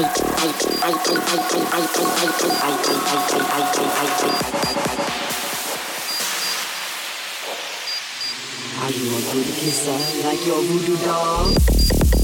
Are you a good kisser like your voodoo doll?